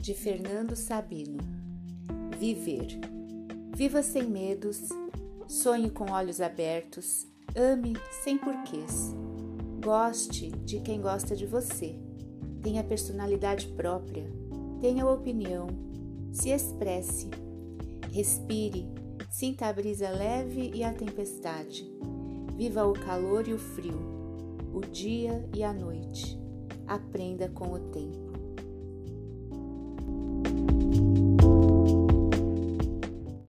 de Fernando Sabino. Viver. Viva sem medos, sonhe com olhos abertos, ame sem porquês. Goste de quem gosta de você. Tenha personalidade própria, tenha opinião, se expresse. Respire, sinta a brisa leve e a tempestade. Viva o calor e o frio, o dia e a noite. Aprenda com o tempo.